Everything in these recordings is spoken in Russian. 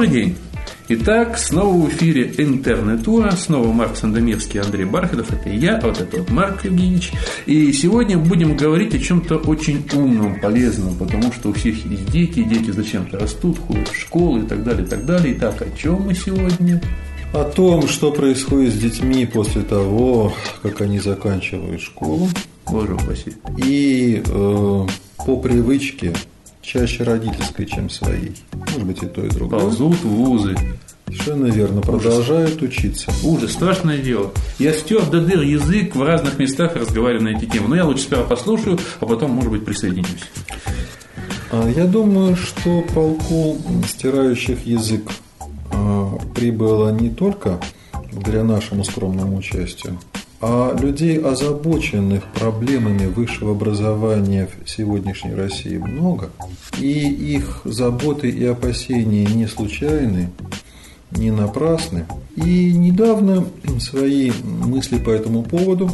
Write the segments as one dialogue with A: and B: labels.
A: Добрый день! Итак, снова в эфире Интернетура, снова Марк Сандомирский, Андрей Бархатов, это я, вот это вот Марк Евгеньевич. И сегодня будем говорить о чем-то очень умном, полезном, потому что у всех есть дети, дети зачем-то растут, ходят в школу и так далее, и так далее. Итак, о чем мы сегодня?
B: О том, что происходит с детьми после того, как они заканчивают школу.
A: Боже упаси.
B: И э, по привычке чаще родительской, чем своей. Может быть, и то, и другое.
A: Ползут в вузы.
B: Совершенно верно. Продолжают учиться.
A: Ужас, страшное дело. Я стер до дыр язык в разных местах разговариваю на эти темы. Но я лучше сперва послушаю, а потом, может быть, присоединюсь.
B: А, я думаю, что полку стирающих язык а, прибыло не только благодаря нашему скромному участию, а людей, озабоченных проблемами высшего образования в сегодняшней России, много. И их заботы и опасения не случайны, не напрасны. И недавно свои мысли по этому поводу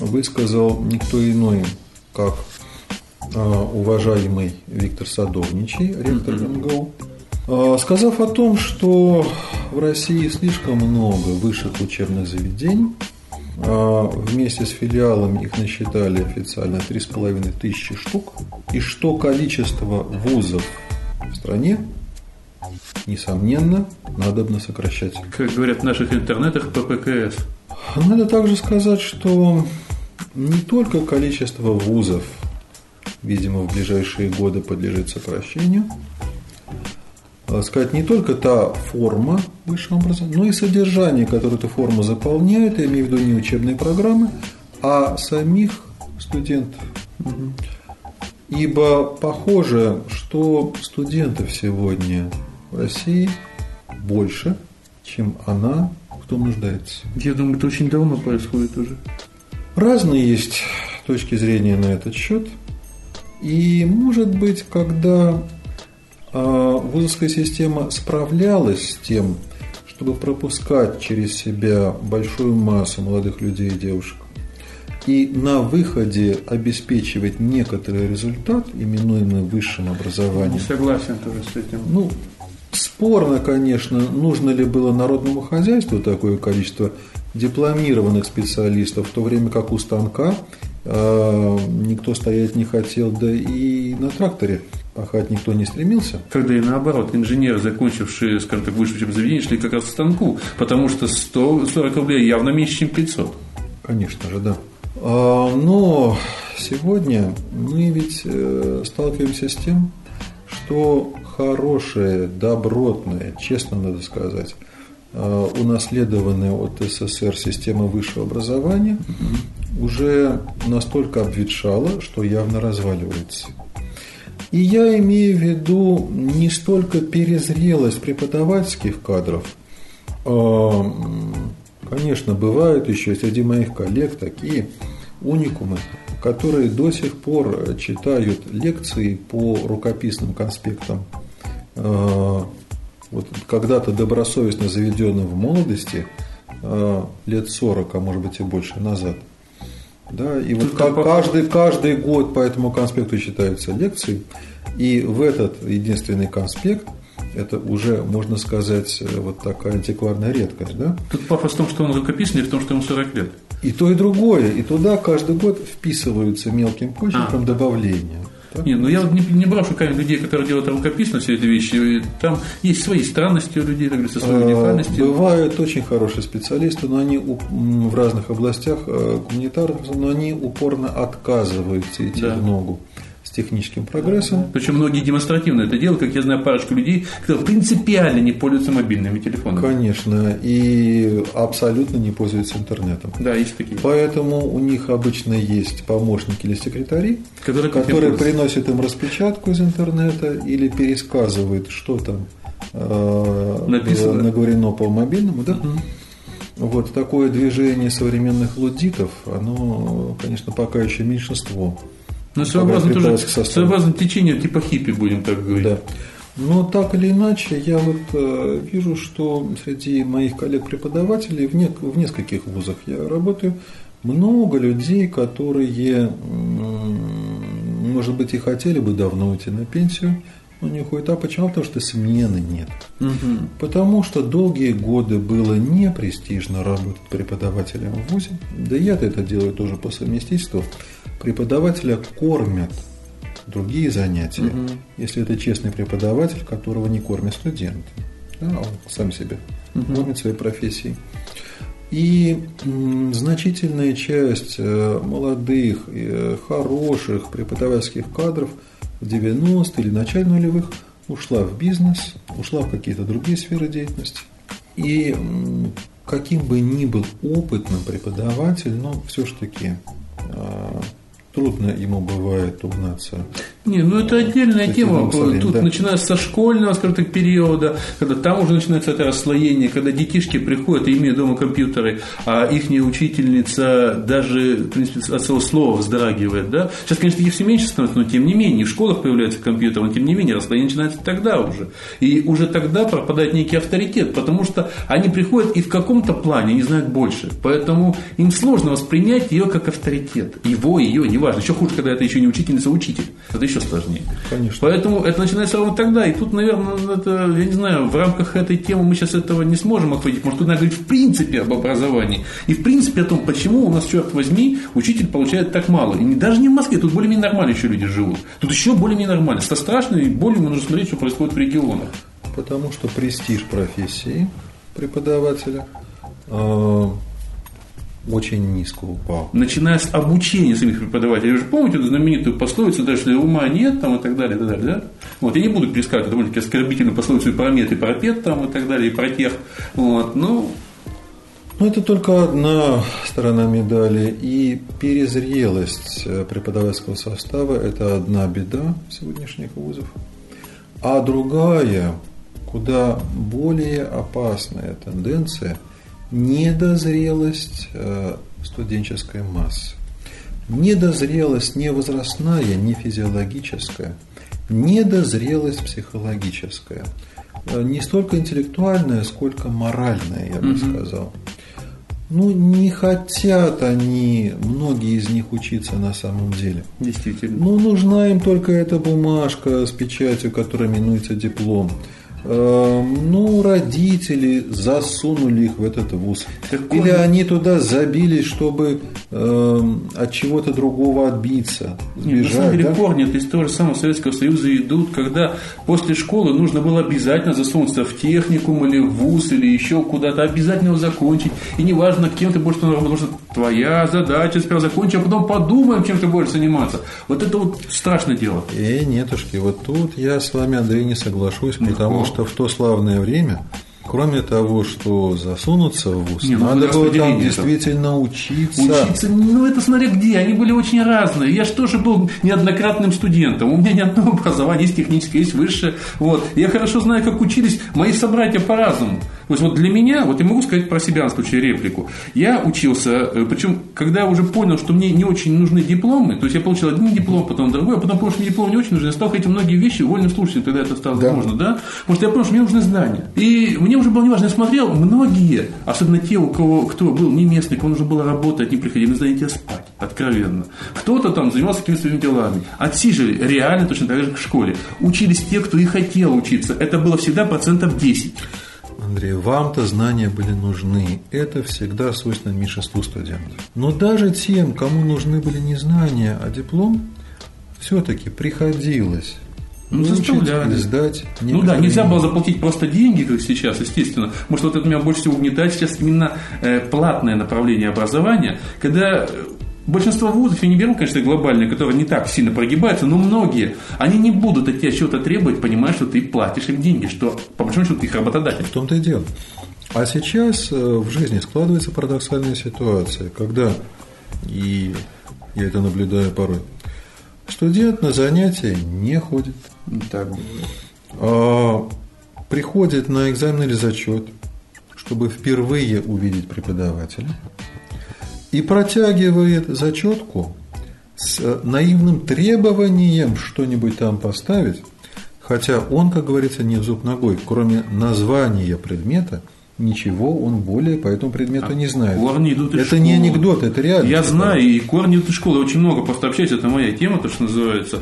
B: высказал никто иной, как а, уважаемый Виктор Садовничий, ректор МГУ, а, сказав о том, что в России слишком много высших учебных заведений, а, вместе с филиалами их насчитали официально 3,5 тысячи штук, и что количество вузов в стране, несомненно, надо бы сокращать.
A: Как говорят в наших интернетах, ППКС.
B: Надо также сказать, что не только количество вузов, видимо, в ближайшие годы подлежит сокращению, сказать, не только та форма высшего образования, но и содержание, которое эту форму заполняет, я имею в виду не учебные программы, а самих студентов. Ибо похоже, что студентов сегодня в России больше, чем она в том нуждается.
A: Я думаю, это очень давно происходит уже.
B: Разные есть точки зрения на этот счет. И, может быть, когда вузовская система справлялась с тем, чтобы пропускать через себя большую массу молодых людей и девушек, и на выходе обеспечивать некоторый результат, именуемый высшим образованием. Не
A: согласен тоже с этим.
B: Ну, спорно, конечно, нужно ли было народному хозяйству такое количество дипломированных специалистов, в то время как у станка э, никто стоять не хотел, да и на тракторе пахать никто не стремился.
A: Когда и наоборот, инженеры, закончившие, скажем так, высшее учебное заведение, шли как раз к станку, потому что 140 рублей явно меньше, чем 500.
B: Конечно же, да. А, но сегодня мы ведь э, сталкиваемся с тем, что хорошая, добротная, честно надо сказать, э, унаследованная от СССР система высшего образования уже настолько обветшала, что явно разваливается. И я имею в виду не столько перезрелость преподавательских кадров, а, конечно, бывают еще среди моих коллег такие уникумы, которые до сих пор читают лекции по рукописным конспектам, а, вот когда-то добросовестно заведенным в молодости, а, лет 40, а может быть и больше назад – да, и вот как каждый, каждый год по этому конспекту читаются лекции, и в этот единственный конспект это уже, можно сказать, вот такая антикварная редкость. Да?
A: Тут пафос в том, что он рукописный, и в том, что ему 40 лет.
B: И то, и другое. И туда каждый год вписываются мелким почерком а. добавления.
A: Не, ну я не, не брошу камень людей, которые делают рукописно все эти вещи. Там есть свои странности у людей, как говорится, свои а, уникальности.
B: Бывают очень хорошие специалисты, но они в разных областях э, гуманитарных, но они упорно отказываются идти да. в ногу техническим прогрессом.
A: Причем многие демонстративно это делают, как я знаю парочку людей, которые принципиально не пользуются мобильными телефонами.
B: Конечно, и абсолютно не пользуются интернетом.
A: Да, есть такие.
B: Поэтому у них обычно есть помощники или секретари, которые, которые приносят им распечатку из интернета или пересказывают, что там э, Написано. наговорено по мобильному, да? Угу. Вот такое движение современных лудитов, оно, конечно, пока еще меньшинство.
A: Ну, своеобразно, тоже, своеобразно течение типа хиппи, будем так говорить. Да.
B: Но так или иначе, я вот э, вижу, что среди моих коллег-преподавателей в, не, в нескольких вузах я работаю, много людей, которые, может быть, и хотели бы давно уйти на пенсию, но не уходят. А почему? Потому что смены нет. Угу. Потому что долгие годы было не престижно работать преподавателем в ВУЗе. Да я-то это делаю тоже по совместительству. Преподавателя кормят другие занятия, угу. если это честный преподаватель, которого не кормят студенты. Да, он сам себя угу. кормит своей профессией. И значительная часть э, молодых, э, хороших преподавательских кадров в 90-е или начале нулевых ушла в бизнес, ушла в какие-то другие сферы деятельности. И каким бы ни был опытным преподаватель, но все-таки трудно ему бывает угнаться.
A: Не, ну это отдельная тема. Тут да. начиная со школьного, скажем так, периода, когда там уже начинается это расслоение, когда детишки приходят и имеют дома компьютеры, а их учительница даже, в принципе, от своего слова вздрагивает. Да? Сейчас, конечно, их все меньше становится, но тем не менее, в школах появляется компьютер, но тем не менее, расслоение начинается тогда уже. И уже тогда пропадает некий авторитет, потому что они приходят и в каком-то плане не знают больше. Поэтому им сложно воспринять ее как авторитет. Его, ее, не важно. Еще хуже, когда это еще не учительница, а учитель. Это еще сложнее.
B: Конечно.
A: Поэтому это начинается ровно тогда. И тут, наверное, это, я не знаю, в рамках этой темы мы сейчас этого не сможем охватить. Может, тут надо говорить в принципе об образовании. И в принципе о том, почему у нас, черт возьми, учитель получает так мало. И даже не в Москве, тут более-менее нормально еще люди живут. Тут еще более-менее нормально. Со страшной болью мы нужно смотреть, что происходит в регионах.
B: Потому что престиж профессии преподавателя а, очень низко упал.
A: Начиная с обучения самих преподавателей. Вы же помните эту знаменитую пословицу, да, что ума нет там, и так далее, и так далее, да? Вот, я не буду пересказывать довольно-таки оскорбительную пословицу и про мет, и про пет там, и так далее, и про тех. Вот, ну,
B: но это только одна сторона медали. И перезрелость э, преподавательского состава – это одна беда сегодняшних вузов. А другая, куда более опасная тенденция – недозрелость э, студенческой массы. Недозрелость не возрастная, не физиологическая, недозрелость психологическая. Э, не столько интеллектуальная, сколько моральная, я бы угу. сказал. Ну, не хотят они, многие из них, учиться на самом деле.
A: Действительно.
B: Ну, нужна им только эта бумажка с печатью, которая именуется диплом. Эм, ну, родители засунули их в этот вуз. Какой? Или они туда забились, чтобы э, от чего-то другого отбиться,
A: сбежать. Нет, на самом деле да? корни из того же самого Советского Союза идут, когда после школы нужно было обязательно засунуться в техникум или в вуз, или еще куда-то, обязательно его закончить. И неважно, кем ты будешь работать, потому что твоя задача сперва закончить, а потом подумаем, чем ты будешь заниматься. Вот это вот страшное дело.
B: Э, нетушки, вот тут я с вами, Андрей, не соглашусь, потому что что в то славное время Кроме того, что засунуться в ВУЗ, Не, ну, надо было там действительно учиться.
A: Учиться, ну это смотря где, они были очень разные. Я же тоже был неоднократным студентом, у меня ни одного образования, есть техническое, есть высшее. Вот. Я хорошо знаю, как учились мои собратья по-разному. То есть вот для меня, вот я могу сказать про себя на случай реплику, я учился, э, причем когда я уже понял, что мне не очень нужны дипломы, то есть я получил один диплом, потом другой, а потом понял, что мне диплом не очень нужен, я стал ходить многие вещи вольным слушателем, тогда это стало да. возможно, да? Потому что я понял, что мне нужны знания. И мне уже было неважно, я смотрел, многие, особенно те, у кого, кто был не местный, кому нужно было работать, не приходили на занятия спать, откровенно. Кто-то там занимался какими-то своими делами. Отсиживали реально точно так же, как в школе. Учились те, кто и хотел учиться. Это было всегда процентов 10.
B: Андрей, вам-то знания были нужны. Это всегда свойственно меньшинству студентов. Но даже тем, кому нужны были не знания, а диплом, все-таки приходилось
A: ну, заставляли.
B: сдать.
A: Ну да, нельзя было заплатить просто деньги, как сейчас, естественно. Может, вот это меня больше всего угнетает сейчас именно э, платное направление образования, когда Большинство вузов, я не беру, конечно, глобальные, которые не так сильно прогибаются, но многие, они не будут от тебя чего-то требовать, понимая, что ты платишь им деньги, что, по большому счету, ты их работодатель.
B: В том-то и дело. А сейчас э, в жизни складывается парадоксальная ситуация, когда, и я это наблюдаю порой, студент на занятия не ходит.
A: Так.
B: А приходит на экзамен или зачет, чтобы впервые увидеть преподавателя – и протягивает зачетку с наивным требованием что-нибудь там поставить, хотя он, как говорится, не зуб ногой, кроме названия предмета, ничего он более по этому предмету а не знает.
A: Корни идут из
B: Это
A: школы.
B: не анекдот, это реально.
A: Я знаю, и корни идут из школы. Очень много, просто общаюсь, это моя тема, то, что называется.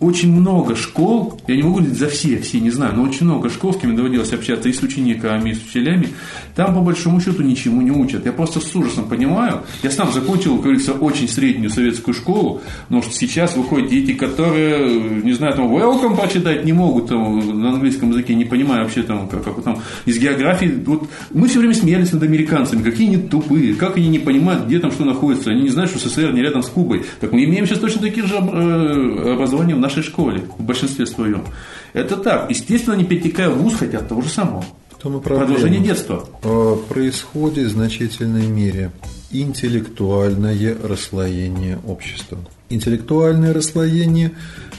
A: Очень много школ, я не могу говорить за все, все не знаю, но очень много школ, с кем доводилось общаться и с учениками, и с учителями, там по большому счету ничему не учат. Я просто с ужасом понимаю, я сам закончил, как говорится, очень среднюю советскую школу, но что сейчас выходят дети, которые, не знаю, там, welcome прочитать не могут там, на английском языке, не понимая вообще там, как, как там, из географии вот мы все время смеялись над американцами, какие они тупые, как они не понимают, где там что находится. Они не знают, что СССР не рядом с Кубой. Так мы имеем сейчас точно такие же э, образования в нашей школе, в большинстве своем. Это так. Естественно, они перетекая в ВУЗ хотят того же самого. Продолжение детства.
B: А, происходит в значительной мере интеллектуальное расслоение общества. Интеллектуальное расслоение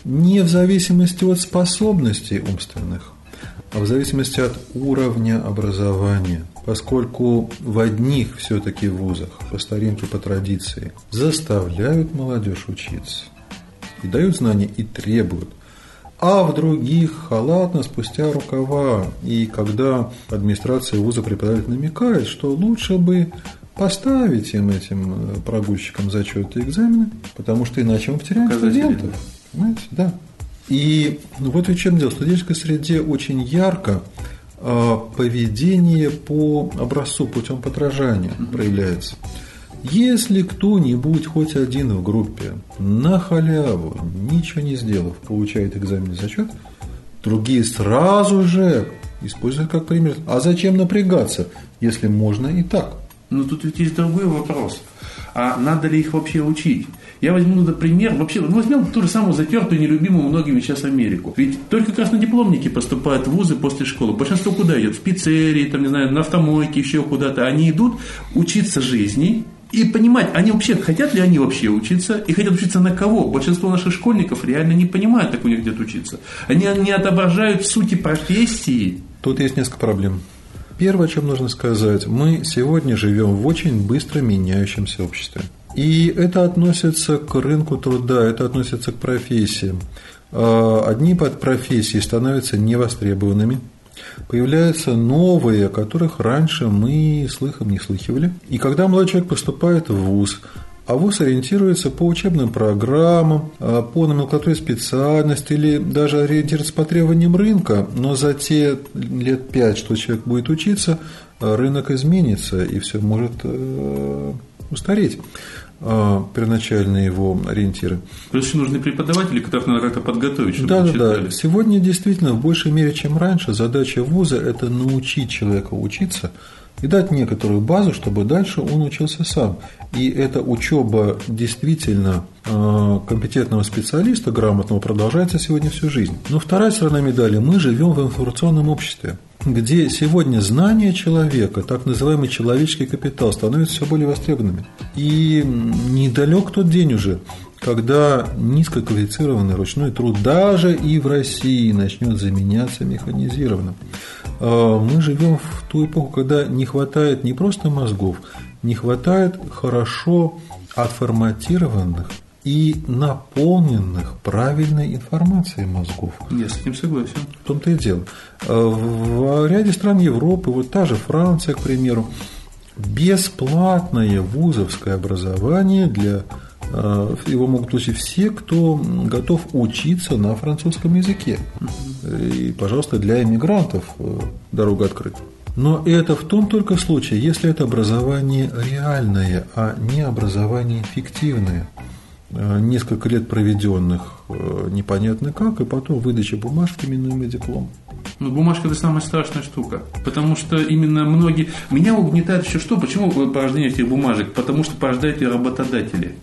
B: не в зависимости от способностей умственных, в зависимости от уровня образования, поскольку в одних все-таки вузах, по старинке, по традиции, заставляют молодежь учиться и дают знания и требуют, а в других халатно спустя рукава. И когда администрация вуза преподаватель намекает, что лучше бы поставить им этим э, прогульщикам зачеты и экзамены, потому что иначе мы потеряем студентов. Понимаете, да. И ну, вот в чем дело. В студенческой среде очень ярко а, поведение по образцу, путем подражания проявляется. Если кто-нибудь, хоть один в группе, на халяву, ничего не сделав, получает экзамен зачет, другие сразу же используют как пример. А зачем напрягаться, если можно и так?
A: Но тут ведь есть другой вопрос. А надо ли их вообще учить? Я возьму, например, вообще, ну, возьмем ту же самую затертую, нелюбимую многими сейчас Америку. Ведь только краснодипломники поступают в вузы после школы. Большинство куда идет? В пиццерии, там, не знаю, на автомойке, еще куда-то. Они идут учиться жизни, и понимать, они вообще, хотят ли они вообще учиться, и хотят учиться на кого. Большинство наших школьников реально не понимают, как у них где-то учиться. Они не отображают сути профессии.
B: Тут есть несколько проблем. Первое, о чем нужно сказать, мы сегодня живем в очень быстро меняющемся обществе. И это относится к рынку труда, это относится к профессиям. А, одни под профессии становятся невостребованными, появляются новые, о которых раньше мы слыхом не слыхивали. И когда молодой человек поступает в ВУЗ, а ВУЗ ориентируется по учебным программам, а, по номенклатуре специальности или даже ориентируется по требованиям рынка, но за те лет пять, что человек будет учиться, рынок изменится и все может э, устареть а, первоначальные его ориентиры.
A: Плюс еще нужны преподаватели, которых надо как-то подготовить, чтобы
B: да, да, да. Сегодня действительно в большей мере, чем раньше, задача вуза – это научить человека учиться – и дать некоторую базу, чтобы дальше он учился сам. И эта учеба действительно э, компетентного специалиста, грамотного, продолжается сегодня всю жизнь. Но вторая сторона медали – мы живем в информационном обществе где сегодня знания человека, так называемый человеческий капитал, становятся все более востребованными. И недалек тот день уже, когда низкоквалифицированный ручной труд даже и в России начнет заменяться механизированным. А, мы живем в ту эпоху, когда не хватает не просто мозгов, не хватает хорошо отформатированных и наполненных правильной информацией мозгов.
A: Я с этим согласен.
B: В том-то и дело. А, в ряде стран Европы, вот та же Франция, к примеру, бесплатное вузовское образование для его могут получить все, кто готов учиться на французском языке. И, пожалуйста, для иммигрантов э, дорога открыта. Но это в том только случае, если это образование реальное, а не образование фиктивное. Э, несколько лет проведенных непонятно как, и потом выдача бумажки, минуемый диплом.
A: Ну, бумажка это самая страшная штука. Потому что именно многие. Меня угнетает еще что? Почему порождение этих бумажек? Потому что порождают и работодатели.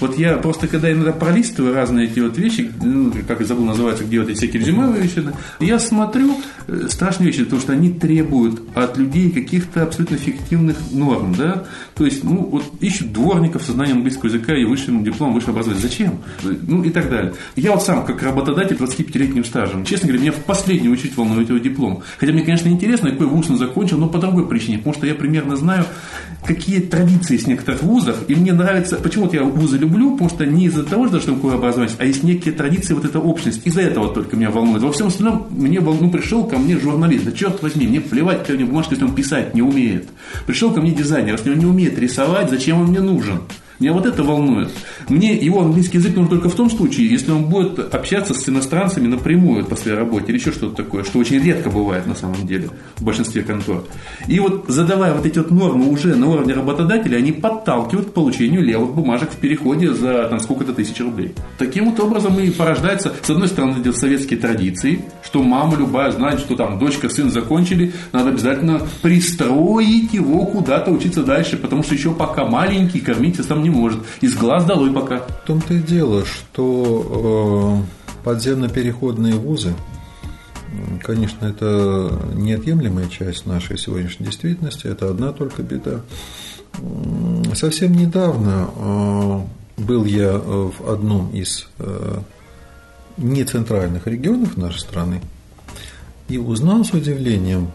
A: Вот я просто, когда иногда пролистываю разные эти вот вещи, ну, как я забыл называется, где вот эти всякие резюме вещи, я смотрю э, страшные вещи, потому что они требуют от людей каких-то абсолютно эффективных норм, да, то есть, ну, вот ищут дворников со знанием английского языка и высшим дипломом, высшего образования. Зачем? Ну, и так далее. Я вот сам, как работодатель 25-летним стажем, честно говоря, меня в последнюю очередь волнует его диплом. Хотя мне, конечно, интересно, какой вуз он закончил, но по другой причине, потому что я примерно знаю, какие традиции в некоторых вузах, и мне нравится, почему вот я вузы люблю, потому что не из-за того, что такое образование, а есть некие традиции, вот эта общность. Из-за этого только меня волнует. Во всем остальном мне ну, пришел ко мне журналист, да черт возьми, мне плевать, какая у него бумажка, если он писать не умеет. Пришел ко мне дизайнер, если он не умеет рисовать, зачем он мне нужен? Меня вот это волнует. Мне его английский язык нужен только в том случае, если он будет общаться с иностранцами напрямую после работы или еще что-то такое, что очень редко бывает на самом деле в большинстве контор. И вот задавая вот эти вот нормы уже на уровне работодателя, они подталкивают к получению левых бумажек в переходе за там сколько-то тысяч рублей. Таким вот образом и порождается, с одной стороны, эти советские традиции, что мама любая знает, что там дочка, сын закончили, надо обязательно пристроить его куда-то учиться дальше, потому что еще пока маленький, кормить там не может. Из глаз долой пока.
B: В том-то и дело, что э, подземно-переходные вузы, конечно, это неотъемлемая часть нашей сегодняшней действительности, это одна только беда. Совсем недавно э, был я в одном из э, нецентральных регионов нашей страны и узнал с удивлением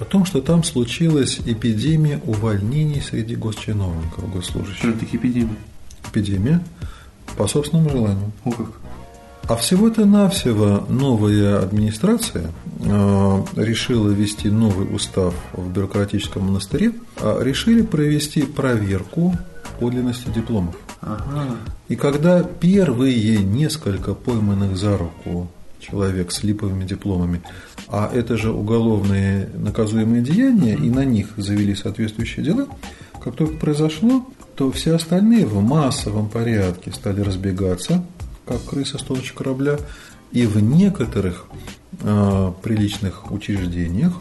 B: о том, что там случилась эпидемия увольнений среди госчиновников, госслужащих. Что
A: это эпидемия?
B: Эпидемия по собственному желанию.
A: О как.
B: А всего-то навсего новая администрация э, решила ввести новый устав в бюрократическом монастыре, а решили провести проверку подлинности дипломов.
A: Ага.
B: И когда первые несколько пойманных за руку человек с липовыми дипломами, а это же уголовные наказуемые деяния, и на них завели соответствующие дела, как только произошло, то все остальные в массовом порядке стали разбегаться, как крыса с тонущего корабля, и в некоторых э, приличных учреждениях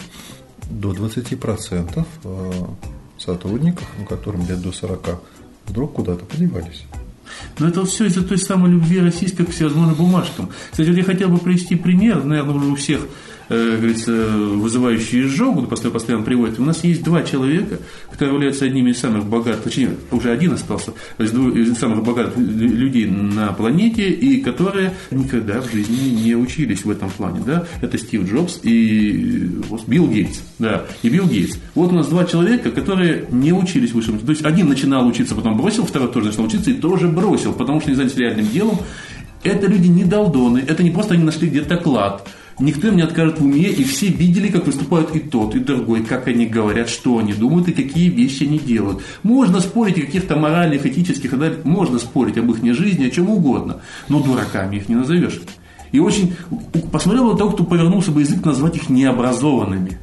B: до 20% э, сотрудников, ну, которым лет до 40, вдруг куда-то подевались.
A: Но это все из-за той самой любви российской к всевозможным бумажкам. Кстати, вот я хотел бы привести пример, наверное, уже у всех э, говорится, вызывающие изжогу, после постоянно приводят. У нас есть два человека, которые являются одними из самых богатых, точнее, уже один остался, из, двух, из самых богатых людей на планете, и которые никогда в жизни не учились в этом плане. Да? Это Стив Джобс и Билл Гейтс. Да, и Билл Гейтс. Вот у нас два человека, которые не учились высшему. То есть один начинал учиться, потом бросил, второй тоже начал учиться и тоже бросил, потому что не занялись реальным делом. Это люди не долдоны, это не просто они нашли где-то клад Никто им не откажет в уме, и все видели, как выступают и тот, и другой, как они говорят, что они думают и какие вещи они делают. Можно спорить о каких-то моральных, этических, можно спорить об их жизни, о чем угодно, но дураками их не назовешь. И очень посмотрел на того, кто повернулся бы язык назвать их необразованными.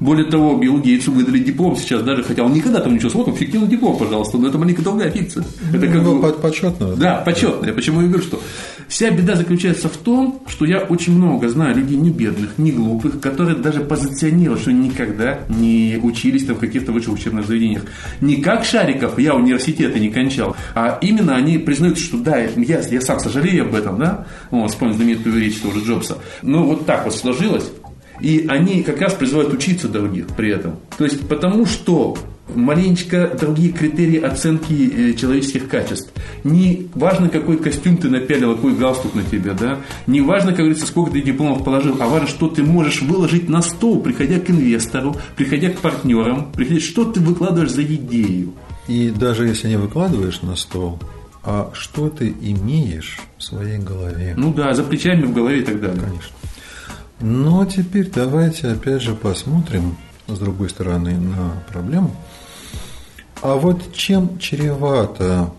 A: Более того, Билл Гейтсу выдали диплом сейчас даже, хотя он никогда там ничего вот он фиктивный диплом, пожалуйста, но это маленькая другая фикция. Это
B: как ну, почетно.
A: Да, почетно. Я почему и говорю, что вся беда заключается в том, что я очень много знаю людей не бедных, не глупых, которые даже позиционируют, что никогда не учились там в каких-то высших учебных заведениях. Не как Шариков, я университеты не кончал, а именно они признают, что да, я, я сам сожалею об этом, да, вот, вспомнил знаменитую речь тоже Джобса. Но вот так вот сложилось, и они как раз призывают учиться других при этом. То есть потому что маленечко другие критерии оценки э, человеческих качеств. Не важно, какой костюм ты напялил, какой галстук на тебя, да? Не важно, как говорится, сколько ты дипломов положил, а важно, что ты можешь выложить на стол, приходя к инвестору, приходя к партнерам, приходя, что ты выкладываешь за идею.
B: И даже если не выкладываешь на стол, а что ты имеешь в своей голове?
A: Ну да, за плечами в голове и так далее.
B: Конечно. Но теперь давайте опять же посмотрим с другой стороны на проблему. А вот чем чревато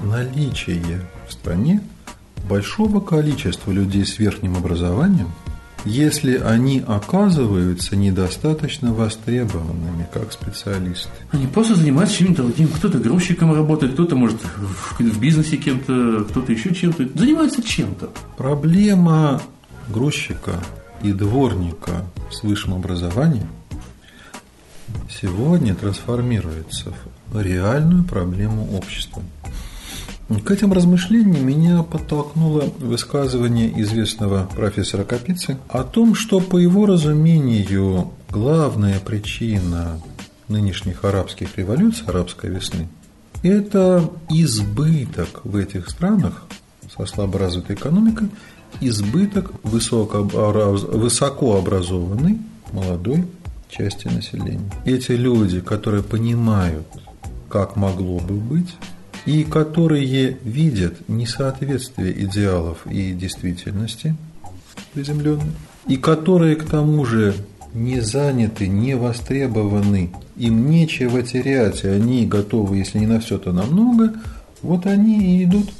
B: наличие в стране большого количества людей с верхним образованием, если они оказываются недостаточно востребованными как специалисты.
A: Они просто занимаются чем-то другим. Кто-то грузчиком работает, кто-то может в бизнесе кем-то, кто-то еще чем-то. Занимается чем-то.
B: Проблема грузчика и дворника с высшим образованием сегодня трансформируется в реальную проблему общества. К этим размышлениям меня подтолкнуло высказывание известного профессора Капицы о том, что, по его разумению, главная причина нынешних арабских революций, арабской весны, это избыток в этих странах со слаборазвитой экономикой избыток высокообразованной, молодой части населения. Эти люди, которые понимают, как могло бы быть, и которые видят несоответствие идеалов и действительности приземленной, и которые к тому же не заняты, не востребованы, им нечего терять, и они готовы, если не на все, то на много, вот они и идут.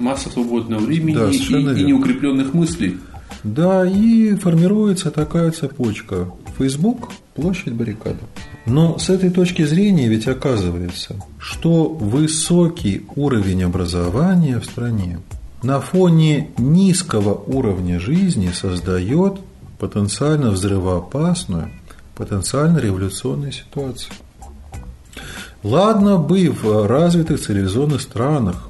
A: Масса свободного времени да, и, и неукрепленных мыслей.
B: Да, и формируется такая цепочка. Facebook – площадь баррикады. Но с этой точки зрения ведь оказывается, что высокий уровень образования в стране на фоне низкого уровня жизни создает потенциально взрывоопасную, потенциально революционную ситуацию. Ладно бы в развитых цивилизованных странах,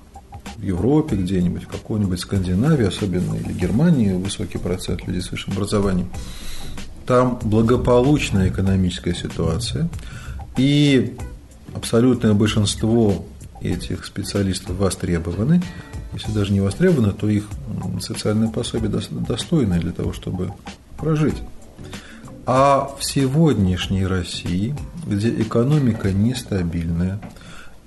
B: в Европе где-нибудь, в какой-нибудь Скандинавии особенно, или Германии высокий процент людей с высшим образованием, там благополучная экономическая ситуация, и абсолютное большинство этих специалистов востребованы, если даже не востребованы, то их социальное пособие достойное для того, чтобы прожить. А в сегодняшней России, где экономика нестабильная,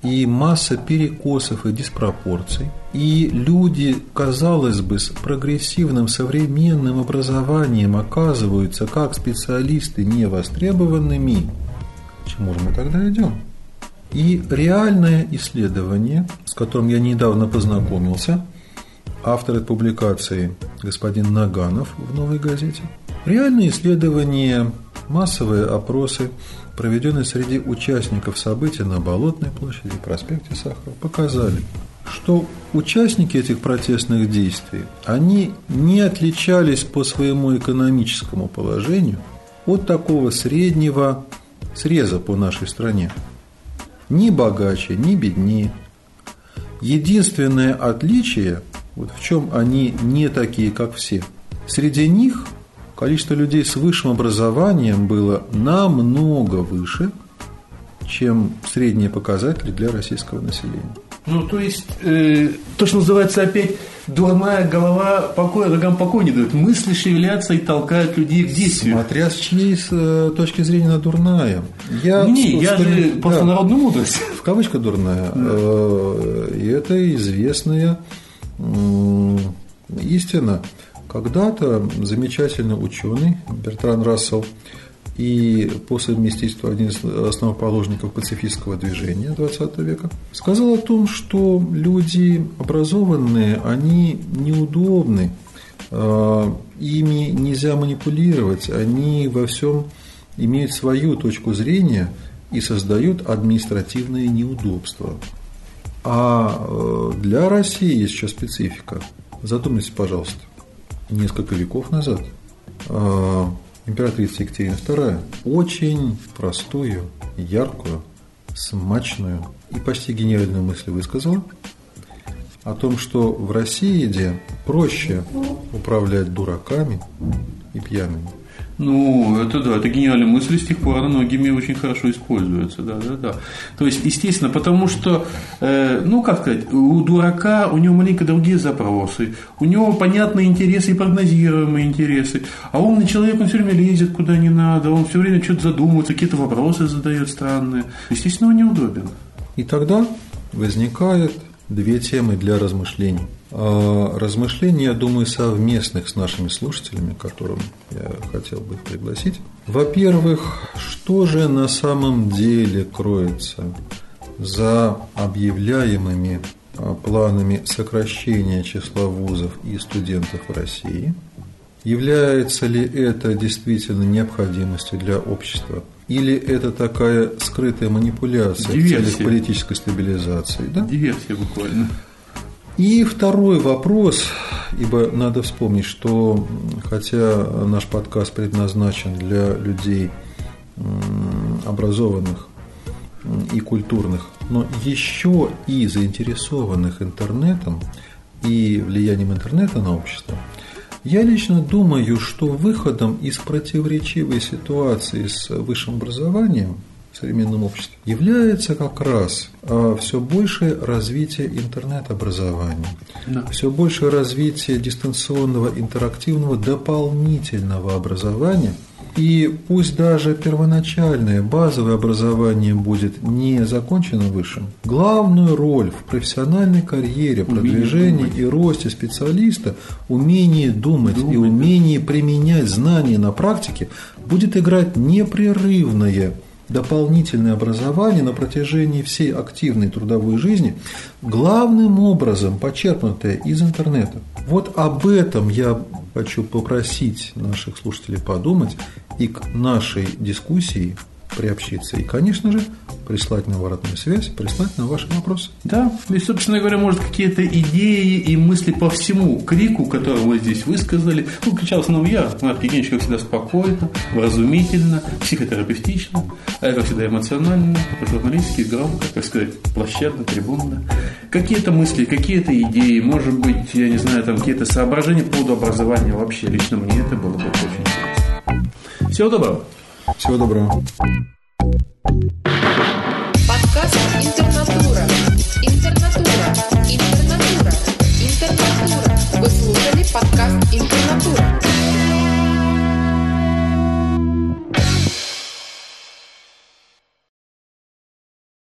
B: и масса перекосов и диспропорций, и люди, казалось бы, с прогрессивным современным образованием оказываются как специалисты невостребованными, к чему же мы тогда идем? И реальное исследование, с которым я недавно познакомился, автор этой публикации господин Наганов в «Новой газете», реальное исследование, массовые опросы – проведенные среди участников событий на Болотной площади и проспекте Сахарова, показали, что участники этих протестных действий, они не отличались по своему экономическому положению от такого среднего среза по нашей стране. Ни богаче, ни беднее. Единственное отличие, вот в чем они не такие, как все, среди них количество людей с высшим образованием было намного выше, чем средние показатели для российского населения.
A: Ну, то есть, э, то, что называется опять дурная голова покоя, ногам покоя не дает. Мысли шевелятся и толкают людей к действию.
B: Смотря с чьей с э, точки зрения она дурная.
A: Я, не, я же просто да, народную мудрость.
B: В кавычках дурная. Да. Э, и это известная истина. Когда-то замечательный ученый Бертран Рассел и по совместительству один из основоположников пацифистского движения XX века, сказал о том, что люди образованные, они неудобны, а, ими нельзя манипулировать, они во всем имеют свою точку зрения и создают административные неудобства. А э, для России есть еще специфика. Задумайтесь, пожалуйста несколько веков назад а, императрица Екатерина II очень простую, яркую, смачную и почти гениальную мысль высказала о том, что в России, где проще управлять дураками и пьяными,
A: ну, это да, это гениальная мысль, с тех пор она многими очень хорошо используется, да, да, да. То есть, естественно, потому что, э, ну, как сказать, у дурака, у него маленько другие запросы, у него понятные интересы и прогнозируемые интересы, а умный человек, он все время лезет куда не надо, он все время что-то задумывается, какие-то вопросы задает странные. Естественно, он неудобен.
B: И тогда возникает две темы для размышлений. А, размышлений, я думаю, совместных с нашими слушателями, которым я хотел бы пригласить. Во-первых, что же на самом деле кроется за объявляемыми а, планами сокращения числа вузов и студентов в России? Является ли это действительно необходимостью для общества или это такая скрытая манипуляция Диверсия. в целях политической стабилизации?
A: Да? Диверсия буквально.
B: И второй вопрос, ибо надо вспомнить, что хотя наш подкаст предназначен для людей образованных и культурных, но еще и заинтересованных интернетом и влиянием интернета на общество – я лично думаю, что выходом из противоречивой ситуации с высшим образованием в современном обществе является как раз а, все большее развитие интернет-образования, да. все большее развитие дистанционного интерактивного дополнительного образования, И пусть даже первоначальное базовое образование будет не закончено высшим, главную роль в профессиональной карьере, продвижении и росте специалиста, умение думать, думать и умение применять знания на практике будет играть непрерывное дополнительное образование на протяжении всей активной трудовой жизни, главным образом почерпнутое из интернета. Вот об этом я хочу попросить наших слушателей подумать и к нашей дискуссии приобщиться. И, конечно же, прислать нам обратную связь, прислать нам ваши вопросы.
A: Да, и, собственно говоря, может, какие-то идеи и мысли по всему крику, который вы здесь высказали. Ну, кричал основном я, Марк Евгеньевич, как всегда, спокойно, вразумительно, психотерапевтично, а я, как всегда, эмоционально, по-журналистски, громко, как сказать, площадно, трибунно. Какие-то мысли, какие-то идеи, может быть, я не знаю, там какие-то соображения по поводу образования вообще. Лично мне это было бы очень интересно. Всего доброго.
B: Всего доброго.
C: Подкаст Интернатура. Интернатура. Интернатура. Интернатура. Вы слушали подкаст Интернатура.